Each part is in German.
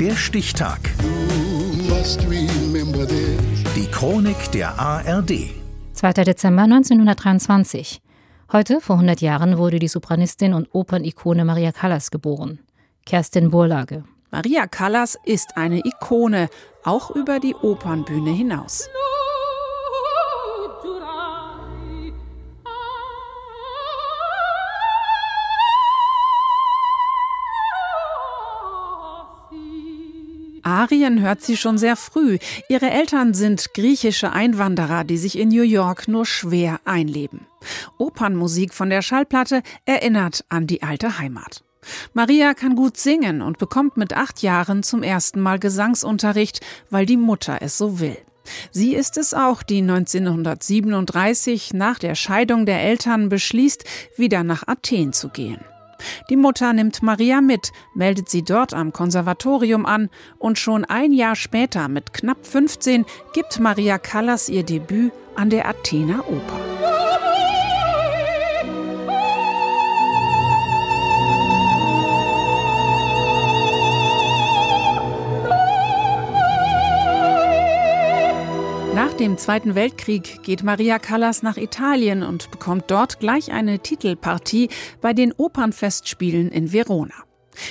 Der Stichtag. Die Chronik der ARD. 2. Dezember 1923. Heute, vor 100 Jahren, wurde die Sopranistin und Opernikone Maria Callas geboren. Kerstin Burlage. Maria Callas ist eine Ikone, auch über die Opernbühne hinaus. Arien hört sie schon sehr früh. Ihre Eltern sind griechische Einwanderer, die sich in New York nur schwer einleben. Opernmusik von der Schallplatte erinnert an die alte Heimat. Maria kann gut singen und bekommt mit acht Jahren zum ersten Mal Gesangsunterricht, weil die Mutter es so will. Sie ist es auch, die 1937 nach der Scheidung der Eltern beschließt, wieder nach Athen zu gehen. Die Mutter nimmt Maria mit, meldet sie dort am Konservatorium an und schon ein Jahr später, mit knapp 15, gibt Maria Callas ihr Debüt an der Athener Oper. Dem Zweiten Weltkrieg geht Maria Callas nach Italien und bekommt dort gleich eine Titelpartie bei den Opernfestspielen in Verona.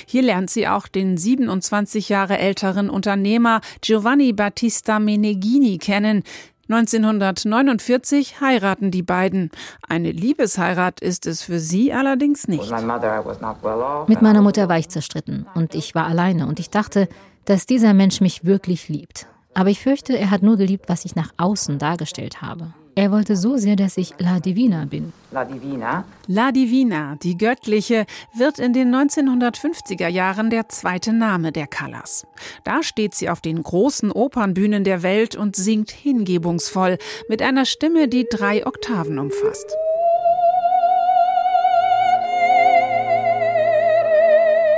Hier lernt sie auch den 27 Jahre älteren Unternehmer Giovanni Battista Meneghini kennen. 1949 heiraten die beiden. Eine Liebesheirat ist es für sie allerdings nicht. Mit meiner Mutter war ich zerstritten und ich war alleine und ich dachte, dass dieser Mensch mich wirklich liebt. Aber ich fürchte, er hat nur geliebt, was ich nach außen dargestellt habe. Er wollte so sehr, dass ich La Divina bin. La Divina? La Divina, die göttliche, wird in den 1950er Jahren der zweite Name der Callas. Da steht sie auf den großen Opernbühnen der Welt und singt hingebungsvoll mit einer Stimme, die drei Oktaven umfasst.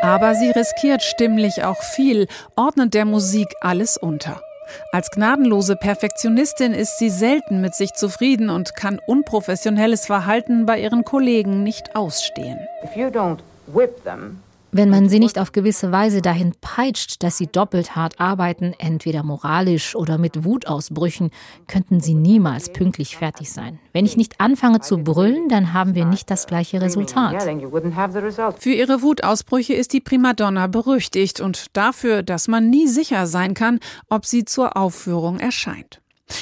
Aber sie riskiert stimmlich auch viel, ordnet der Musik alles unter. Als gnadenlose Perfektionistin ist sie selten mit sich zufrieden und kann unprofessionelles Verhalten bei ihren Kollegen nicht ausstehen. Wenn man sie nicht auf gewisse Weise dahin peitscht, dass sie doppelt hart arbeiten, entweder moralisch oder mit Wutausbrüchen, könnten sie niemals pünktlich fertig sein. Wenn ich nicht anfange zu brüllen, dann haben wir nicht das gleiche Resultat. Für ihre Wutausbrüche ist die Primadonna berüchtigt und dafür, dass man nie sicher sein kann, ob sie zur Aufführung erscheint.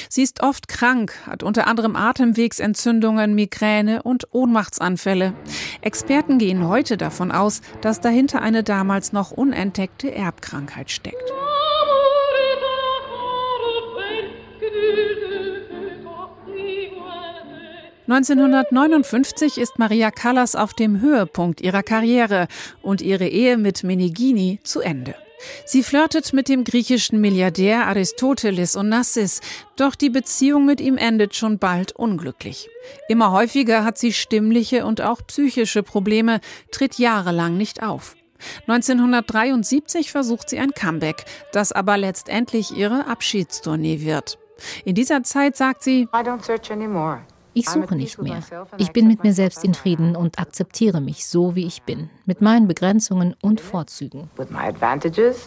Sie ist oft krank, hat unter anderem Atemwegsentzündungen, Migräne und Ohnmachtsanfälle. Experten gehen heute davon aus, dass dahinter eine damals noch unentdeckte Erbkrankheit steckt. (1959) ist Maria Callas auf dem Höhepunkt ihrer Karriere und ihre Ehe mit Meneghini zu Ende. Sie flirtet mit dem griechischen Milliardär Aristoteles Onassis, doch die Beziehung mit ihm endet schon bald unglücklich. Immer häufiger hat sie stimmliche und auch psychische Probleme, tritt jahrelang nicht auf. 1973 versucht sie ein Comeback, das aber letztendlich ihre Abschiedstournee wird. In dieser Zeit sagt sie, I don't search anymore. Ich suche nicht mehr. Ich bin mit mir selbst in Frieden und akzeptiere mich so, wie ich bin, mit meinen Begrenzungen und Vorzügen.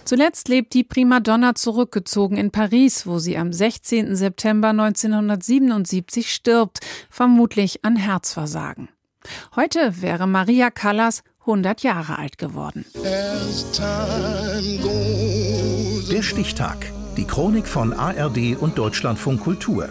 Zuletzt lebt die Primadonna zurückgezogen in Paris, wo sie am 16. September 1977 stirbt, vermutlich an Herzversagen. Heute wäre Maria Callas 100 Jahre alt geworden. Der Stichtag. Die Chronik von ARD und Deutschlandfunk Kultur.